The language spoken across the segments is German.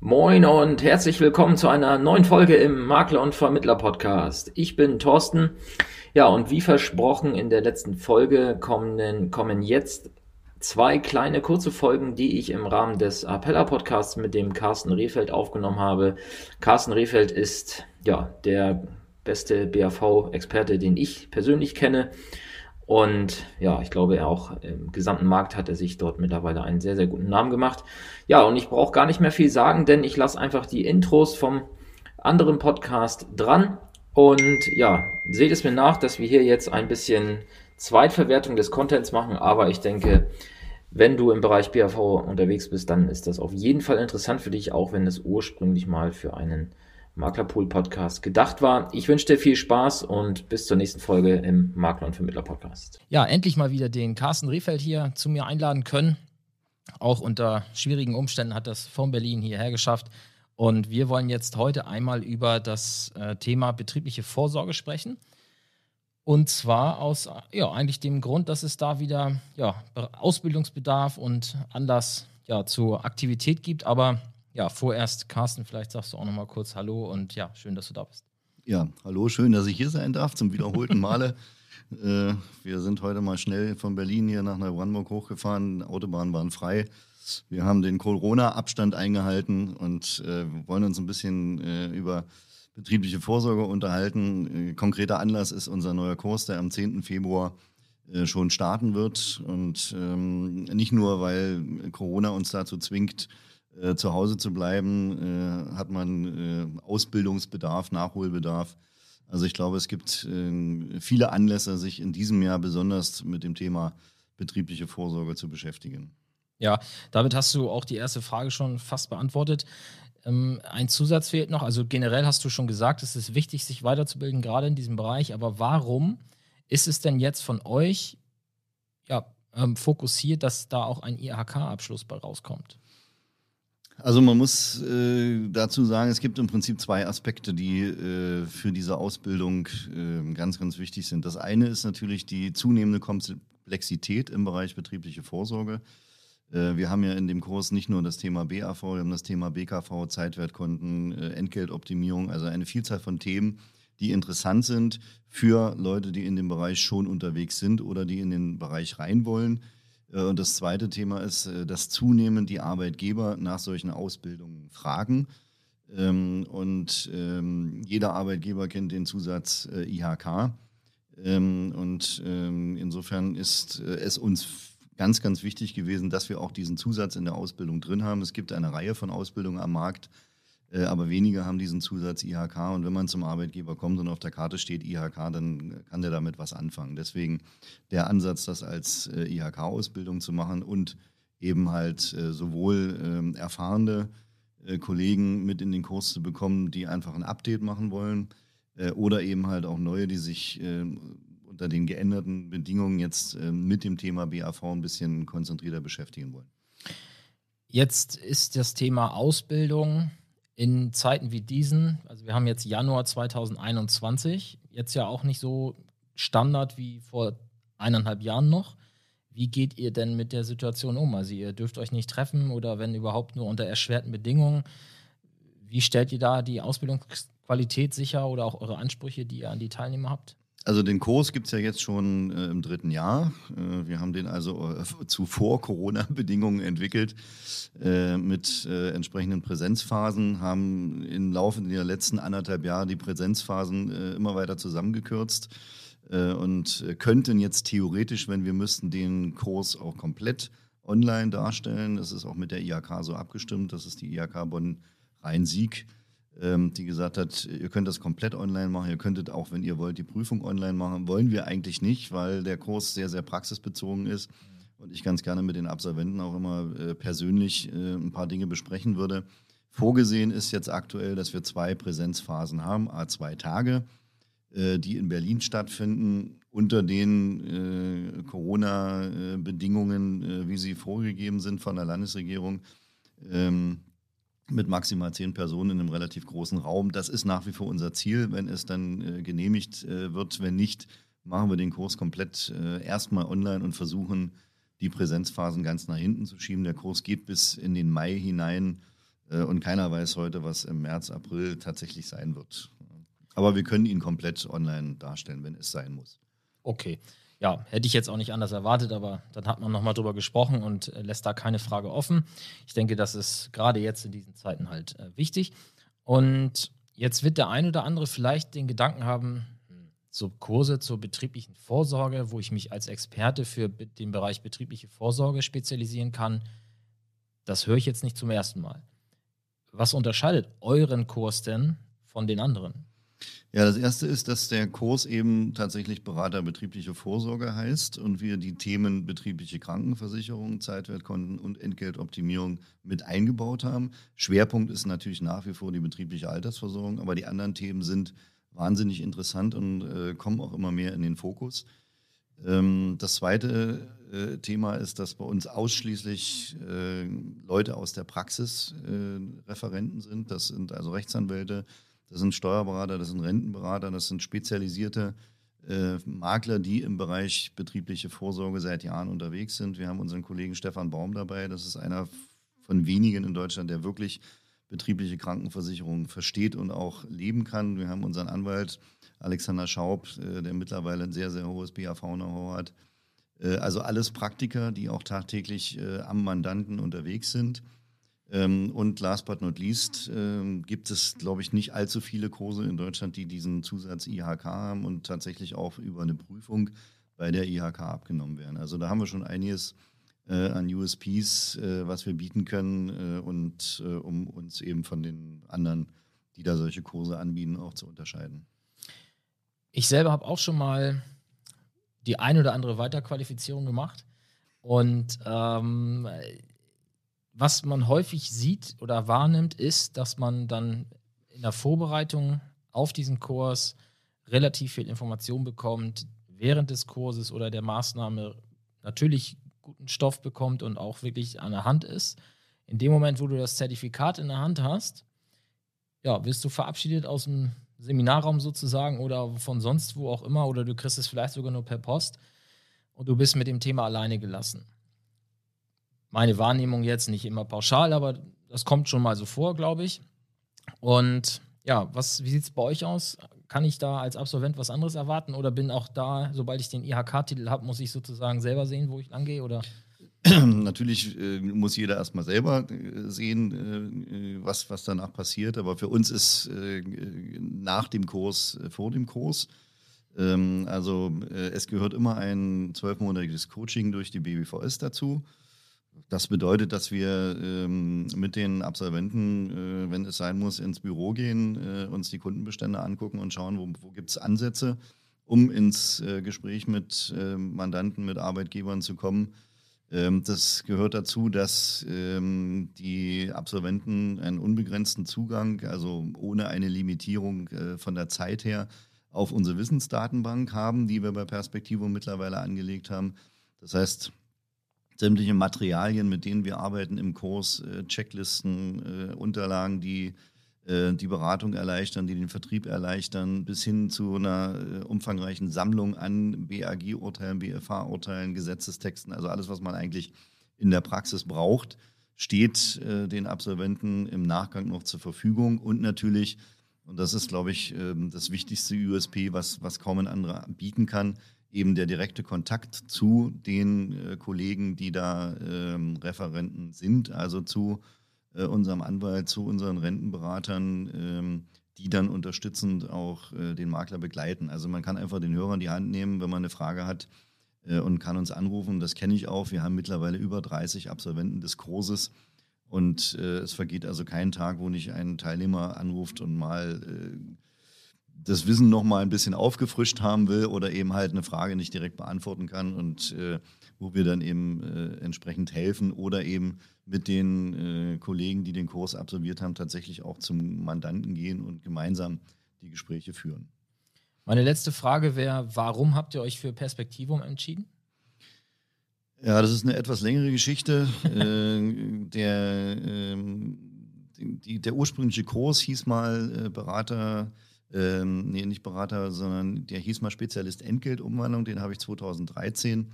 Moin und herzlich willkommen zu einer neuen Folge im Makler und Vermittler Podcast. Ich bin Thorsten. Ja, und wie versprochen in der letzten Folge kommen, kommen jetzt zwei kleine kurze Folgen, die ich im Rahmen des Appella Podcasts mit dem Carsten Rehfeld aufgenommen habe. Carsten Rehfeld ist ja der beste BAV-Experte, den ich persönlich kenne. Und ja, ich glaube, auch im gesamten Markt hat er sich dort mittlerweile einen sehr, sehr guten Namen gemacht. Ja, und ich brauche gar nicht mehr viel sagen, denn ich lasse einfach die Intros vom anderen Podcast dran. Und ja, seht es mir nach, dass wir hier jetzt ein bisschen Zweitverwertung des Contents machen, aber ich denke, wenn du im Bereich BAV unterwegs bist, dann ist das auf jeden Fall interessant für dich, auch wenn es ursprünglich mal für einen Maklerpool Podcast gedacht war. Ich wünsche dir viel Spaß und bis zur nächsten Folge im Makler und Vermittler Podcast. Ja, endlich mal wieder den Carsten Rehfeld hier zu mir einladen können. Auch unter schwierigen Umständen hat das von Berlin hierher geschafft. Und wir wollen jetzt heute einmal über das äh, Thema betriebliche Vorsorge sprechen. Und zwar aus ja, eigentlich dem Grund, dass es da wieder ja, Ausbildungsbedarf und Anlass ja, zur Aktivität gibt. Aber ja, vorerst, Carsten, vielleicht sagst du auch noch mal kurz Hallo und ja, schön, dass du da bist. Ja, hallo, schön, dass ich hier sein darf zum wiederholten Male. äh, wir sind heute mal schnell von Berlin hier nach Neubrandenburg hochgefahren. Autobahnen waren frei. Wir haben den Corona-Abstand eingehalten und äh, wollen uns ein bisschen äh, über betriebliche Vorsorge unterhalten. Äh, konkreter Anlass ist unser neuer Kurs, der am 10. Februar äh, schon starten wird. Und ähm, nicht nur, weil Corona uns dazu zwingt, äh, zu Hause zu bleiben, äh, hat man äh, Ausbildungsbedarf, Nachholbedarf. Also ich glaube, es gibt äh, viele Anlässe, sich in diesem Jahr besonders mit dem Thema betriebliche Vorsorge zu beschäftigen. Ja, damit hast du auch die erste Frage schon fast beantwortet. Ähm, ein Zusatz fehlt noch. Also generell hast du schon gesagt, es ist wichtig, sich weiterzubilden, gerade in diesem Bereich. Aber warum ist es denn jetzt von euch ja, ähm, fokussiert, dass da auch ein IHK-Abschluss bei rauskommt? Also man muss äh, dazu sagen, es gibt im Prinzip zwei Aspekte, die äh, für diese Ausbildung äh, ganz, ganz wichtig sind. Das eine ist natürlich die zunehmende Komplexität im Bereich betriebliche Vorsorge. Äh, wir haben ja in dem Kurs nicht nur das Thema BAV, wir haben das Thema BKV, Zeitwertkonten, äh, Entgeltoptimierung, also eine Vielzahl von Themen, die interessant sind für Leute, die in dem Bereich schon unterwegs sind oder die in den Bereich rein wollen und das zweite Thema ist, äh, dass zunehmend die Arbeitgeber nach solchen Ausbildungen fragen. Ähm, und ähm, jeder Arbeitgeber kennt den Zusatz äh, IHK. Ähm, und insofern ist es uns ganz, ganz wichtig gewesen, dass wir auch diesen Zusatz in der Ausbildung drin haben. Es gibt eine Reihe von Ausbildungen am Markt, äh, aber wenige haben diesen Zusatz IHK. Und wenn man zum Arbeitgeber kommt und auf der Karte steht IHK, dann kann der damit was anfangen. Deswegen der Ansatz, das als äh, IHK-Ausbildung zu machen und eben halt äh, sowohl ähm, erfahrene Kollegen mit in den Kurs zu bekommen, die einfach ein Update machen wollen, oder eben halt auch neue, die sich unter den geänderten Bedingungen jetzt mit dem Thema BAV ein bisschen konzentrierter beschäftigen wollen. Jetzt ist das Thema Ausbildung in Zeiten wie diesen, also wir haben jetzt Januar 2021, jetzt ja auch nicht so Standard wie vor eineinhalb Jahren noch. Wie geht ihr denn mit der Situation um? Also ihr dürft euch nicht treffen oder wenn überhaupt nur unter erschwerten Bedingungen. Wie stellt ihr da die Ausbildungsqualität sicher oder auch eure Ansprüche, die ihr an die Teilnehmer habt? Also den Kurs gibt es ja jetzt schon äh, im dritten Jahr. Äh, wir haben den also äh, zu Vor-Corona-Bedingungen entwickelt äh, mit äh, entsprechenden Präsenzphasen, haben im Laufe der letzten anderthalb Jahre die Präsenzphasen äh, immer weiter zusammengekürzt und könnten jetzt theoretisch, wenn wir müssten, den Kurs auch komplett online darstellen. Das ist auch mit der IHK so abgestimmt. Das ist die IHK Bonn Rhein-Sieg ähm, die gesagt hat, ihr könnt das komplett online machen, ihr könntet auch, wenn ihr wollt, die Prüfung online machen. Wollen wir eigentlich nicht, weil der Kurs sehr, sehr praxisbezogen ist und ich ganz gerne mit den Absolventen auch immer äh, persönlich äh, ein paar Dinge besprechen würde. Vorgesehen ist jetzt aktuell, dass wir zwei Präsenzphasen haben, a zwei Tage, äh, die in Berlin stattfinden, unter den Corona-Bedingungen, wie sie vorgegeben sind von der Landesregierung. Ähm, mit maximal zehn Personen in einem relativ großen Raum. Das ist nach wie vor unser Ziel, wenn es dann äh, genehmigt äh, wird. Wenn nicht, machen wir den Kurs komplett äh, erstmal online und versuchen, die Präsenzphasen ganz nach hinten zu schieben. Der Kurs geht bis in den Mai hinein Äh, und keiner weiß heute, was im März, April tatsächlich sein wird. Aber wir können ihn komplett online darstellen, wenn es sein muss. Okay. Ja, hätte ich jetzt auch nicht anders erwartet, aber dann hat man nochmal drüber gesprochen und äh, lässt da keine Frage offen. Ich denke, das ist gerade jetzt in diesen Zeiten halt äh, wichtig. Und jetzt wird der ein oder andere vielleicht den Gedanken haben, so Kurse zur betrieblichen Vorsorge, wo ich mich als Experte für den Bereich betriebliche Vorsorge spezialisieren kann. Das höre ich jetzt nicht zum ersten Mal. Was unterscheidet euren Kurs denn von den anderen? Ja, das erste ist, dass der Kurs eben tatsächlich Berater betriebliche Vorsorge heißt und wir die Themen betriebliche Krankenversicherung, Zeitwertkonten und Entgeltoptimierung mit eingebaut haben. Schwerpunkt ist natürlich nach wie vor die betriebliche Altersversorgung, aber die anderen Themen sind wahnsinnig interessant und äh, kommen auch immer mehr in den Fokus. Ähm, das zweite äh, Thema ist, dass bei uns ausschließlich äh, Leute aus der Praxis äh, Referenten sind. Das sind also Rechtsanwälte, das sind Steuerberater, das sind Rentenberater, das sind spezialisierte äh, Makler, die im Bereich betriebliche Vorsorge seit Jahren unterwegs sind. Wir haben unseren Kollegen Stefan Baum dabei. Das ist einer von wenigen in Deutschland, der wirklich betriebliche Krankenversicherung versteht und auch leben kann. Wir haben unseren Anwalt Alexander Schaub, äh, der mittlerweile ein sehr, sehr hohes BAV-Know-how hat. Äh, also alles Praktiker, die auch tagtäglich äh, am Mandanten unterwegs sind. Ähm, und last but not least ähm, gibt es, glaube ich, nicht allzu viele Kurse in Deutschland, die diesen Zusatz IHK haben und tatsächlich auch über eine Prüfung bei der IHK abgenommen werden. Also da haben wir schon einiges äh, an USPs, äh, was wir bieten können äh, und um uns eben von den anderen, die da solche Kurse anbieten, auch zu unterscheiden. Ich selber habe auch schon mal die ein oder andere Weiterqualifizierung gemacht und ähm, was man häufig sieht oder wahrnimmt, ist, dass man dann in der Vorbereitung auf diesen Kurs relativ viel Information bekommt, während des Kurses oder der Maßnahme natürlich guten Stoff bekommt und auch wirklich an der Hand ist. In dem Moment, wo du das Zertifikat in der Hand hast, ja, wirst du verabschiedet aus dem Seminarraum sozusagen oder von sonst wo auch immer oder du kriegst es vielleicht sogar nur per Post und du bist mit dem Thema alleine gelassen meine Wahrnehmung jetzt nicht immer pauschal, aber das kommt schon mal so vor, glaube ich. Und ja, was, wie sieht es bei euch aus? Kann ich da als Absolvent was anderes erwarten oder bin auch da, sobald ich den IHK-Titel habe, muss ich sozusagen selber sehen, wo ich lang gehe? Oder? Natürlich äh, muss jeder erstmal selber äh, sehen, äh, was, was danach passiert. Aber für uns ist äh, nach dem Kurs, äh, vor dem Kurs. Ähm, also äh, es gehört immer ein zwölfmonatiges Coaching durch die BBVS dazu. Das bedeutet, dass wir ähm, mit den Absolventen, äh, wenn es sein muss, ins Büro gehen, äh, uns die Kundenbestände angucken und schauen, wo, wo gibt es Ansätze, um ins äh, Gespräch mit ähm, Mandanten, mit Arbeitgebern zu kommen. Ähm, das gehört dazu, dass ähm, die Absolventen einen unbegrenzten Zugang, also ohne eine Limitierung äh, von der Zeit her, auf unsere Wissensdatenbank haben, die wir bei Perspektivo mittlerweile angelegt haben. Das heißt, sämtliche Materialien, mit denen wir arbeiten im Kurs, äh, Checklisten, äh, Unterlagen, die äh, die Beratung erleichtern, die den Vertrieb erleichtern, bis hin zu einer umfangreichen Sammlung an BAG-Urteilen, BFH-Urteilen, Gesetzestexten, also alles, was man eigentlich in der Praxis braucht, steht den Absolventen im Nachgang noch zur Verfügung. Und natürlich, und das ist, glaube ich, ähm, das wichtigste USP, was, was kaum ein anderer bieten kann, eben der direkte Kontakt zu den äh, Kollegen, die da ähm, Referenten sind, also zu äh, unserem Anwalt, zu unseren Rentenberatern, ähm, die dann unterstützend auch äh, den Makler begleiten. Also man kann einfach den Hörer in die Hand nehmen, wenn man eine Frage hat äh, und kann uns anrufen. Das kenne ich auch. Wir haben mittlerweile über 30 Absolventen des Kurses. Und äh, es vergeht also kein Tag, wo nicht ein Teilnehmer anruft und mal äh, das Wissen noch mal ein bisschen aufgefrischt haben will oder eben halt eine Frage nicht direkt beantworten kann und äh, wo wir dann eben äh, entsprechend helfen oder eben mit den äh, Kollegen, die den Kurs absolviert haben, tatsächlich auch zum Mandanten gehen und gemeinsam die Gespräche führen. Meine letzte Frage wäre, warum habt ihr euch für Perspektivum entschieden? Ja, das ist eine etwas längere Geschichte. Äh, der, ähm, die, der ursprüngliche Kurs hieß mal äh, Berater ähm, nee, nicht Berater, sondern der hieß mal Spezialist Entgeltumwandlung, den habe ich 2013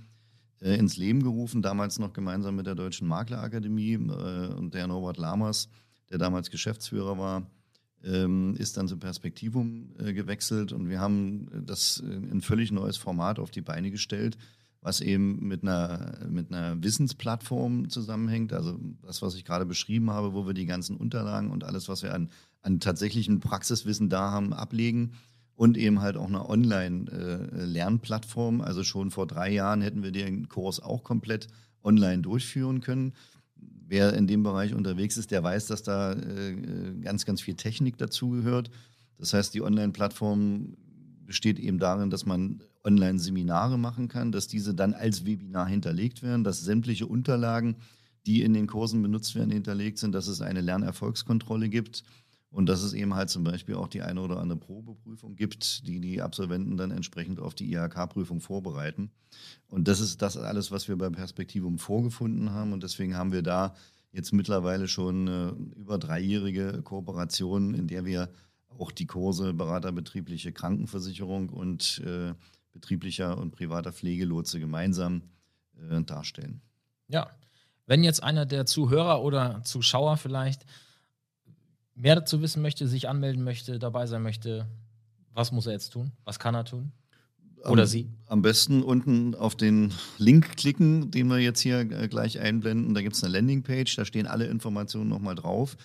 äh, ins Leben gerufen, damals noch gemeinsam mit der Deutschen Maklerakademie äh, und der Norbert Lammers der damals Geschäftsführer war, ähm, ist dann zu Perspektivum äh, gewechselt. Und wir haben das ein völlig neues Format auf die Beine gestellt, was eben mit einer, mit einer Wissensplattform zusammenhängt. Also das, was ich gerade beschrieben habe, wo wir die ganzen Unterlagen und alles, was wir an, an tatsächlichem Praxiswissen da haben, ablegen. Und eben halt auch eine Online-Lernplattform. also schon vor drei Jahren hätten wir den Kurs auch komplett online durchführen können. Wer in dem Bereich unterwegs ist, der weiß, dass da äh, ganz, ganz viel Technik dazugehört. Das heißt, die Online-Plattform besteht eben darin, dass man Online-Seminare machen kann, dass diese dann als Webinar hinterlegt werden, dass sämtliche Unterlagen, die in den Kursen benutzt werden, hinterlegt sind, dass es eine Lernerfolgskontrolle gibt und dass es eben halt zum Beispiel auch die eine oder andere Probeprüfung gibt, die die Absolventen dann entsprechend auf die IHK-Prüfung vorbereiten. Und das ist das alles, was wir bei Perspektivum vorgefunden haben und deswegen haben wir da jetzt mittlerweile schon äh, über dreijährige Kooperation, in der wir auch die Kurse beraterbetriebliche Krankenversicherung und äh, betrieblicher und privater Pflegelotse gemeinsam äh, darstellen. Ja, wenn jetzt einer der Zuhörer oder Zuschauer vielleicht mehr dazu wissen möchte, sich anmelden möchte, dabei sein möchte, was muss er jetzt tun? Was kann er tun? Oder am, sie? Am besten unten auf den Link klicken, den wir jetzt hier äh, gleich einblenden. Da gibt es eine Landingpage, da stehen alle Informationen nochmal drauf.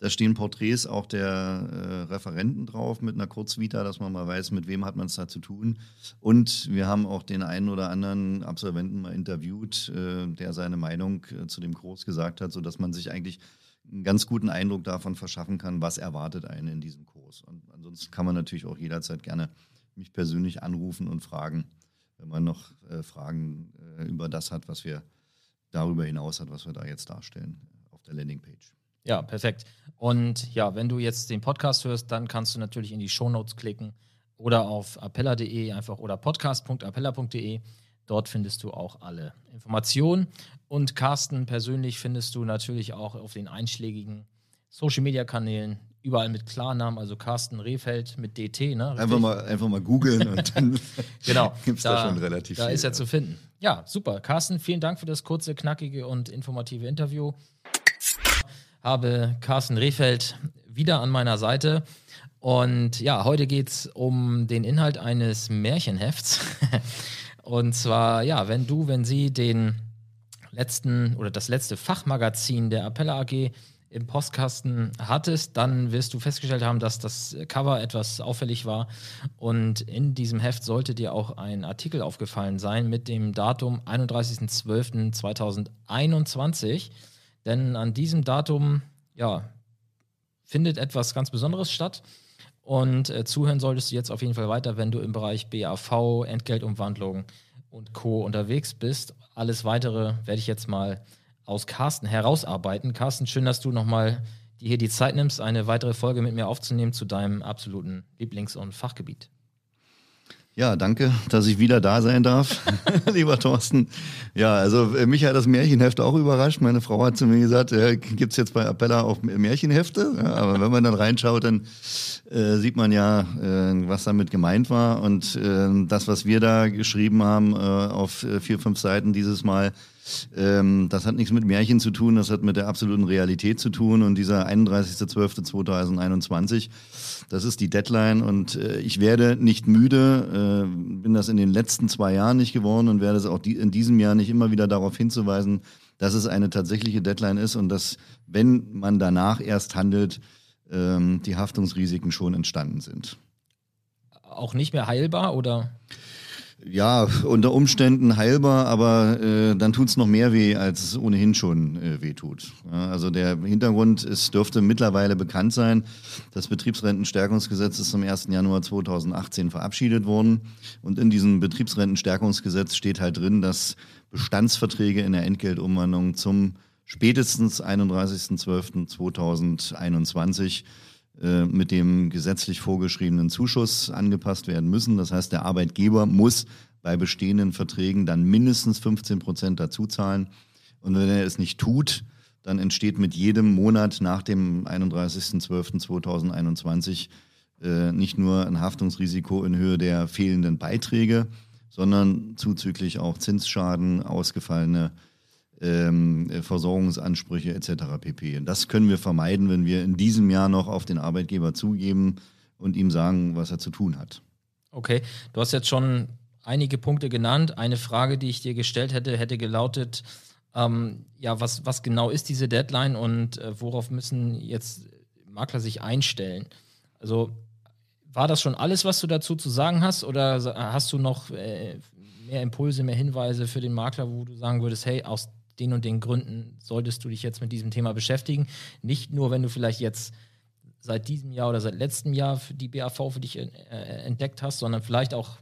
Da stehen Porträts auch der äh, Referenten drauf mit einer Kurzvita, dass man mal weiß, mit wem hat man es da zu tun. Und wir haben auch den einen oder anderen Absolventen mal interviewt, äh, der seine Meinung äh, zu dem Kurs gesagt hat, sodass man sich eigentlich einen ganz guten Eindruck davon verschaffen kann, was erwartet einen in diesem Kurs. Und ansonsten kann man natürlich auch jederzeit gerne mich persönlich anrufen und fragen, wenn man noch äh, Fragen äh, über das hat, was wir darüber hinaus hat, was wir da jetzt darstellen auf der Landingpage. Ja, perfekt. Und ja, wenn du jetzt den Podcast hörst, dann kannst du natürlich in die Shownotes klicken oder auf appella.de einfach oder podcast.appella.de. Dort findest du auch alle Informationen. Und Carsten persönlich findest du natürlich auch auf den einschlägigen Social Media Kanälen, überall mit Klarnamen, also Carsten Rehfeld mit DT. Ne? Einfach mal, einfach mal googeln und dann genau, gibt es da, da, schon relativ da viel. Da ist er zu finden. Ja, super. Carsten, vielen Dank für das kurze, knackige und informative Interview habe Carsten Rehfeld wieder an meiner Seite. Und ja, heute geht es um den Inhalt eines Märchenhefts. Und zwar, ja, wenn du, wenn sie den letzten oder das letzte Fachmagazin der Appella AG im Postkasten hattest, dann wirst du festgestellt haben, dass das Cover etwas auffällig war. Und in diesem Heft sollte dir auch ein Artikel aufgefallen sein mit dem Datum 31.12.2021. Denn an diesem Datum, ja, findet etwas ganz Besonderes statt. Und äh, zuhören solltest du jetzt auf jeden Fall weiter, wenn du im Bereich BAV, Entgeltumwandlung und Co. unterwegs bist. Alles weitere werde ich jetzt mal aus Carsten herausarbeiten. Carsten, schön, dass du nochmal dir hier die Zeit nimmst, eine weitere Folge mit mir aufzunehmen zu deinem absoluten Lieblings- und Fachgebiet. Ja, danke, dass ich wieder da sein darf, lieber Thorsten. Ja, also äh, mich hat das Märchenheft auch überrascht. Meine Frau hat zu mir gesagt, äh, gibt's jetzt bei Appella auch Märchenhefte? Ja, aber wenn man dann reinschaut, dann äh, sieht man ja, äh, was damit gemeint war. Und äh, das, was wir da geschrieben haben äh, auf äh, vier, fünf Seiten dieses Mal, ähm, das hat nichts mit Märchen zu tun, das hat mit der absoluten Realität zu tun. Und dieser 31.12.2021, das ist die Deadline. Und äh, ich werde nicht müde, äh, bin das in den letzten zwei Jahren nicht geworden und werde es auch die, in diesem Jahr nicht immer wieder darauf hinzuweisen, dass es eine tatsächliche Deadline ist und dass, wenn man danach erst handelt, ähm, die Haftungsrisiken schon entstanden sind. Auch nicht mehr heilbar oder? Ja, unter Umständen heilbar, aber äh, dann tut's noch mehr weh, als es ohnehin schon äh, weh tut. Ja, also der Hintergrund ist, dürfte mittlerweile bekannt sein. Das Betriebsrentenstärkungsgesetz ist am 1. Januar 2018 verabschiedet worden. Und in diesem Betriebsrentenstärkungsgesetz steht halt drin, dass Bestandsverträge in der Entgeltumwandlung zum spätestens 31.12.2021 äh, mit dem gesetzlich vorgeschriebenen Zuschuss angepasst werden müssen. Das heißt, der Arbeitgeber muss bei bestehenden Verträgen dann mindestens 15 Prozent dazu zahlen. Und wenn er es nicht tut, dann entsteht mit jedem Monat nach dem 31.12.2021 äh, nicht nur ein Haftungsrisiko in Höhe der fehlenden Beiträge, sondern zuzüglich auch Zinsschaden, ausgefallene ähm, Versorgungsansprüche etc. pp. Und das können wir vermeiden, wenn wir in diesem Jahr noch auf den Arbeitgeber zugeben und ihm sagen, was er zu tun hat. Okay, du hast jetzt schon einige Punkte genannt. Eine Frage, die ich dir gestellt hätte, hätte gelautet, ähm, ja, was, was genau ist diese Deadline und äh, worauf müssen jetzt Makler sich einstellen? Also war das schon alles, was du dazu zu sagen hast oder hast du noch äh, mehr Impulse, mehr Hinweise für den Makler, wo du sagen würdest, hey, aus den und den Gründen solltest du dich jetzt mit diesem Thema beschäftigen? Nicht nur, wenn du vielleicht jetzt seit diesem Jahr oder seit letztem Jahr die BAV für dich äh, entdeckt hast, sondern vielleicht auch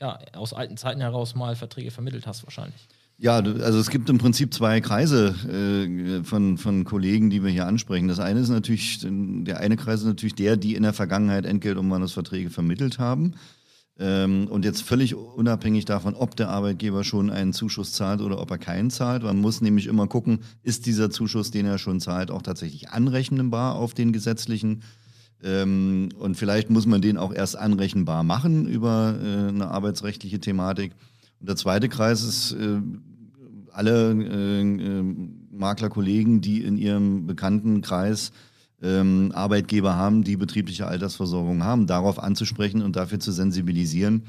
ja, aus alten Zeiten heraus mal Verträge vermittelt hast wahrscheinlich. Ja, also es gibt im Prinzip zwei Kreise äh, von, von Kollegen, die wir hier ansprechen. Das eine ist natürlich, der eine Kreis ist natürlich der, die in der Vergangenheit Entgeltumwandlungsverträge vermittelt haben. Ähm, und jetzt völlig unabhängig davon, ob der Arbeitgeber schon einen Zuschuss zahlt oder ob er keinen zahlt. Man muss nämlich immer gucken, ist dieser Zuschuss, den er schon zahlt, auch tatsächlich anrechnbar auf den gesetzlichen ähm, und vielleicht muss man den auch erst anrechenbar machen über äh, eine arbeitsrechtliche Thematik. Und der zweite Kreis ist äh, alle äh, äh, Maklerkollegen, die in ihrem Bekanntenkreis ähm, Arbeitgeber haben, die betriebliche Altersversorgung haben, darauf anzusprechen und dafür zu sensibilisieren,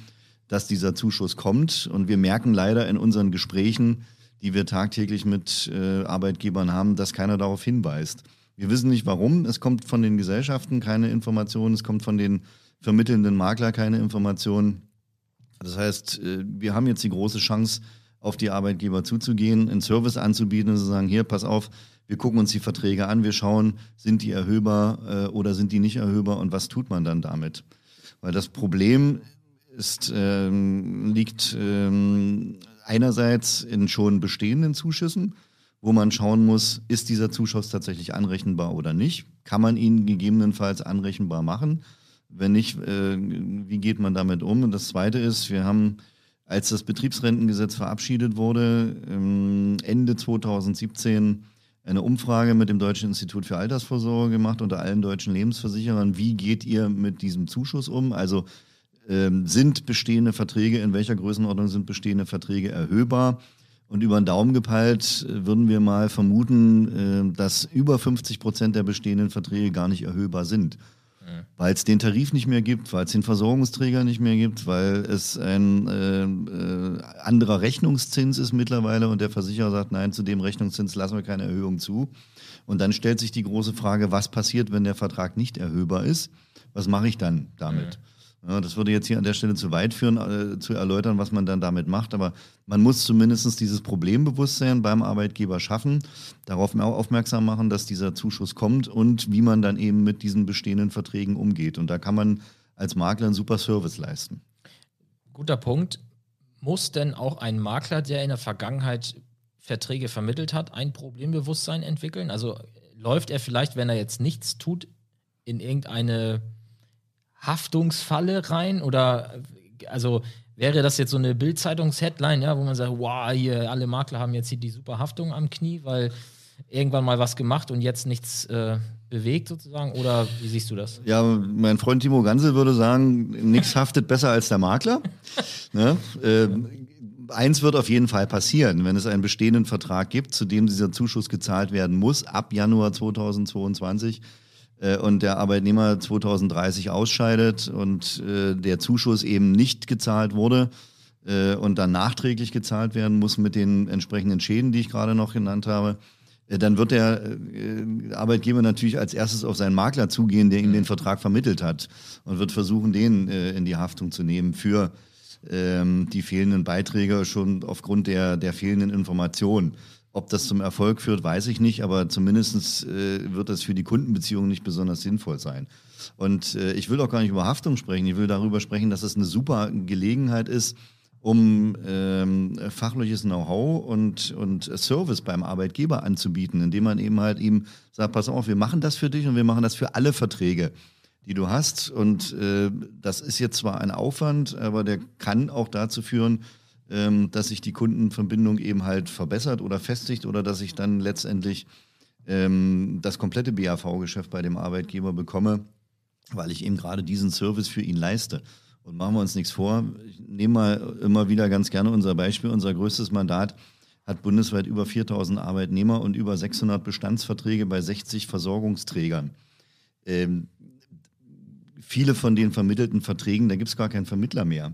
dass dieser Zuschuss kommt. Und wir merken leider in unseren Gesprächen, die wir tagtäglich mit äh, Arbeitgebern haben, dass keiner darauf hinweist. Wir wissen nicht warum. Es kommt von den Gesellschaften keine Information, es kommt von den vermittelnden Makler keine Information. Das heißt, äh, wir haben jetzt die große Chance, auf die Arbeitgeber zuzugehen, einen Service anzubieten und zu sagen, hier, pass auf, wir gucken uns die Verträge an, wir schauen, sind die erhöhbar äh, oder sind die nicht erhöhbar und was tut man dann damit? Weil das Problem ist, ähm, liegt ähm, einerseits in schon bestehenden Zuschüssen, wo man schauen muss, ist dieser Zuschuss tatsächlich anrechenbar oder nicht? Kann man ihn gegebenenfalls anrechenbar machen? Wenn nicht, äh, wie geht man damit um? Und das Zweite ist, wir haben, als das Betriebsrentengesetz verabschiedet wurde, Ende 2017 eine Umfrage mit dem Deutschen Institut für Altersvorsorge gemacht unter allen deutschen Lebensversicherern. Wie geht ihr mit diesem Zuschuss um? Also ähm, sind bestehende Verträge, in welcher Größenordnung sind bestehende Verträge erhöhbar? Und über den Daumen gepeilt äh, würden wir mal vermuten, äh, dass über 50 Prozent der bestehenden Verträge gar nicht erhöhbar sind. Mhm. Weil es den Tarif nicht mehr gibt, weil es den Versorgungsträger nicht mehr gibt, weil es ein äh, äh, anderer Rechnungszins ist mittlerweile und der Versicherer sagt, nein, zu dem Rechnungszins lassen wir keine Erhöhung zu. Und dann stellt sich die große Frage, was passiert, wenn der Vertrag nicht erhöhbar ist? Was mache ich dann damit? Mhm. Ja, das würde jetzt hier an der Stelle zu weit führen, äh, zu erläutern, was man dann damit macht. Aber man muss zumindest dieses Problembewusstsein beim Arbeitgeber schaffen, darauf aufmerksam machen, dass dieser Zuschuss kommt und wie man dann eben mit diesen bestehenden Verträgen umgeht. Und da kann man als Makler einen super Service leisten. Guter Punkt. Muss denn auch ein Makler, der in der Vergangenheit Verträge vermittelt hat, ein Problembewusstsein entwickeln? Also läuft er vielleicht, wenn er jetzt nichts tut, in irgendeine Haftungsfalle rein? Oder also wäre das jetzt so eine Bildzeitungs-Headline, ja, wo man sagt, wow, hier alle Makler haben jetzt hier die super Haftung am Knie, weil irgendwann mal was gemacht und jetzt nichts äh, bewegt sozusagen? Oder wie siehst du das? Ja, mein Freund Timo Gansel würde sagen, nichts haftet besser als der Makler. ne? äh, eins wird auf jeden Fall passieren, wenn es einen bestehenden Vertrag gibt, zu dem dieser Zuschuss gezahlt werden muss, ab Januar 2022 äh, und der Arbeitnehmer 2030 ausscheidet und äh, der Zuschuss eben nicht gezahlt wurde äh, und dann nachträglich gezahlt werden muss mit den entsprechenden Schäden, die ich gerade noch genannt habe, äh, dann wird der äh, Arbeitgeber natürlich als erstes auf seinen Makler zugehen, der ihm den Vertrag vermittelt hat und wird versuchen, den äh, in die Haftung zu nehmen für ähm, die fehlenden Beiträge schon aufgrund der, der fehlenden Informationen. Ob das zum Erfolg führt, weiß ich nicht, aber zumindest äh, wird das für die Kundenbeziehung nicht besonders sinnvoll sein. Und äh, ich will auch gar nicht über Haftung sprechen. Ich will darüber sprechen, dass es eine super Gelegenheit ist, um ähm, fachliches Know-how und, und Service beim Arbeitgeber anzubieten, indem man eben halt ihm sagt, pass auf, wir machen das für dich und wir machen das für alle Verträge, die du hast. Und äh, das ist jetzt zwar ein Aufwand, aber der kann auch dazu führen, ähm, dass sich die Kundenverbindung eben halt verbessert oder festigt oder dass ich dann letztendlich ähm, das komplette BAV-Geschäft bei dem Arbeitgeber bekomme, weil ich eben gerade diesen Service für ihn leiste. Und machen wir uns nichts vor. Ich nehme mal immer wieder ganz gerne unser Beispiel, unser größtes Mandat hat bundesweit über 4000 Arbeitnehmer und über 600 Bestandsverträge bei 60 Versorgungsträgern. Ähm, viele von den vermittelten Verträgen, da gibt es gar keinen Vermittler mehr.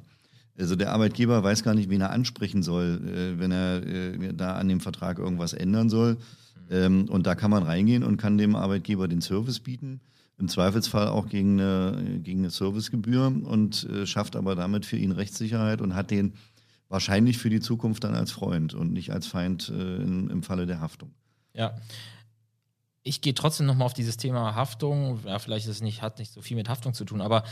Also der Arbeitgeber weiß gar nicht, wen er ansprechen soll, äh, wenn er äh, da an dem Vertrag irgendwas ändern soll. Ähm, und da kann man reingehen und kann dem Arbeitgeber den Service bieten. Im Zweifelsfall auch gegen eine, gegen eine Servicegebühr und äh, schafft aber damit für ihn Rechtssicherheit und hat den wahrscheinlich für die Zukunft dann als Freund und nicht als Feind in, im Falle der Haftung. Ja. Ich gehe trotzdem nochmal auf dieses Thema Haftung. Ja, vielleicht ist es nicht, hat nicht so viel mit Haftung zu tun, aber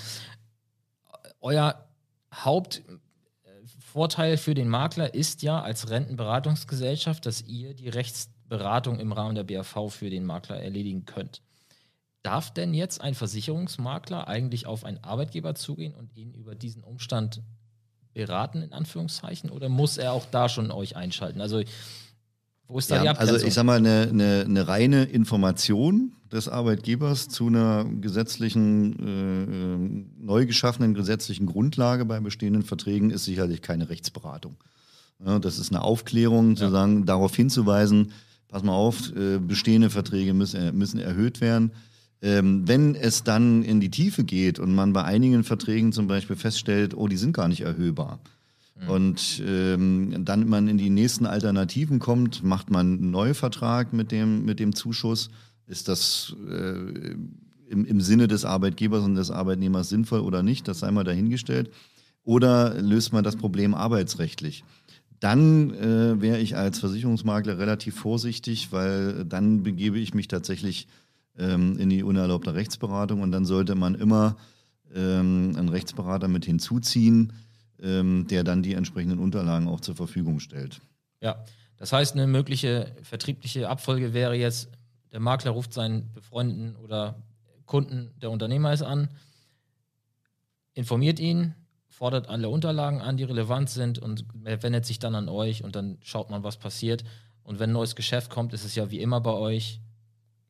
euer Hauptvorteil für den Makler ist ja als Rentenberatungsgesellschaft, dass ihr die Rechtsberatung im Rahmen der BAV für den Makler erledigen könnt. Darf denn jetzt ein Versicherungsmakler eigentlich auf einen Arbeitgeber zugehen und ihn über diesen Umstand beraten, in Anführungszeichen, oder muss er auch da schon euch einschalten? Also, wo ist da ja, die Also, Abgrenzung? ich sag mal, eine, eine, eine reine Information des Arbeitgebers zu einer gesetzlichen, äh, äh, neu geschaffenen gesetzlichen Grundlage bei bestehenden Verträgen ist sicherlich keine Rechtsberatung. Ja, das ist eine Aufklärung, zu Ja. sagen, darauf hinzuweisen, pass mal auf, äh, bestehende Verträge müssen, müssen erhöht werden. Ähm, wenn es dann in die Tiefe geht und man bei einigen Verträgen zum Beispiel feststellt, oh, die sind gar nicht erhöhbar, und ähm, dann man in die nächsten Alternativen kommt, macht man einen Neuvertrag mit dem, mit dem Zuschuss. Ist das äh, im, im Sinne des Arbeitgebers und des Arbeitnehmers sinnvoll oder nicht? Das sei mal dahingestellt. Oder löst man das Problem arbeitsrechtlich? Dann äh, wäre ich als Versicherungsmakler relativ vorsichtig, weil dann begebe ich mich tatsächlich ähm, in die unerlaubte Rechtsberatung und dann sollte man immer ähm, einen Rechtsberater mit hinzuziehen, ähm, der dann die entsprechenden Unterlagen auch zur Verfügung stellt. Ja, das heißt, eine mögliche vertriebliche Abfolge wäre jetzt, der Makler ruft seinen befreundeten oder Kunden, der Unternehmer ist an, informiert ihn, fordert alle Unterlagen an, die relevant sind und wendet sich dann an euch und dann schaut man, was passiert. Und wenn ein neues Geschäft kommt, ist es ja wie immer bei euch.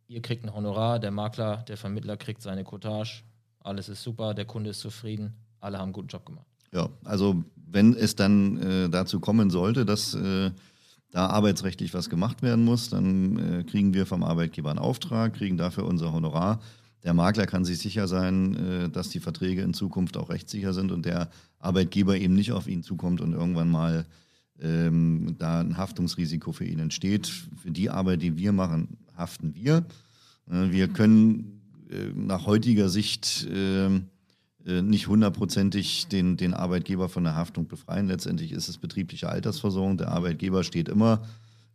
Ihr kriegt ein Honorar, der Makler, der Vermittler kriegt seine Cottage, alles ist super, der Kunde ist zufrieden, alle haben einen guten Job gemacht. Ja, also wenn es dann äh, dazu kommen sollte, dass äh, da arbeitsrechtlich was gemacht werden muss, dann äh, kriegen wir vom Arbeitgeber einen Auftrag, kriegen dafür unser Honorar. Der Makler kann sich sicher sein, äh, dass die Verträge in Zukunft auch rechtssicher sind und der Arbeitgeber eben nicht auf ihn zukommt und irgendwann mal ähm, da ein Haftungsrisiko für ihn entsteht. Für die Arbeit, die wir machen, haften wir. Äh, wir können äh, nach heutiger Sicht ähm, äh, nicht hundertprozentig den, den Arbeitgeber von der Haftung befreien. Letztendlich ist es betriebliche Altersversorgung. Der Arbeitgeber steht immer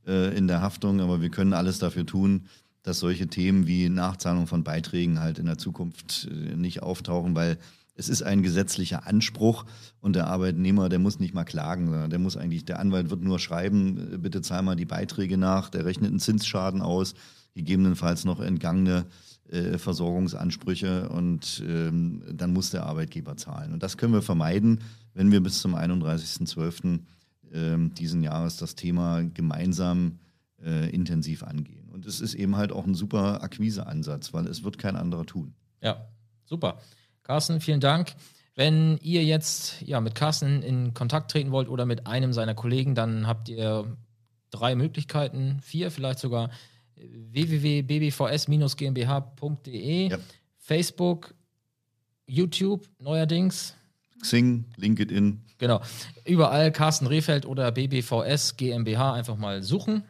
äh, in der Haftung, aber wir können alles dafür tun, dass solche Themen wie Nachzahlung von Beiträgen halt in der Zukunft äh, nicht auftauchen, weil es ist ein gesetzlicher Anspruch und der Arbeitnehmer, der muss nicht mal klagen, sondern der muss eigentlich, der Anwalt wird nur schreiben, äh, bitte zahl mal die Beiträge nach, der rechnet einen Zinsschaden aus, gegebenenfalls noch entgangene äh, Versorgungsansprüche und ähm, dann muss der Arbeitgeber zahlen. Und das können wir vermeiden, wenn wir bis zum 31.12. Ähm, diesen Jahres das Thema gemeinsam äh, intensiv angehen. Und es ist eben halt auch ein super Akquiseansatz, weil es wird kein anderer tun. Ja, super. Carsten, vielen Dank. Wenn ihr jetzt ja, mit Carsten in Kontakt treten wollt oder mit einem seiner Kollegen, dann habt ihr drei Möglichkeiten, vier vielleicht sogar www.bbvs-gmbh.de, Ja. Facebook, YouTube neuerdings. Xing, LinkedIn, Genau. Überall Carsten Rehfeld oder BBVS GmbH einfach mal suchen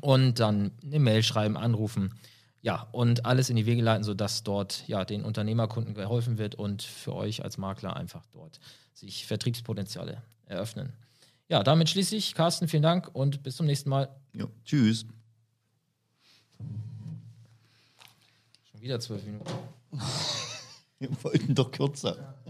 und dann eine Mail schreiben, anrufen. Ja, und alles in die Wege leiten, sodass dort ja den Unternehmerkunden geholfen wird und für euch als Makler einfach dort sich Vertriebspotenziale eröffnen. Ja, damit schließe ich. Carsten, vielen Dank und bis zum nächsten Mal. ja, tschüss. Schon wieder zwölf Minuten. Wir wollten doch kürzer.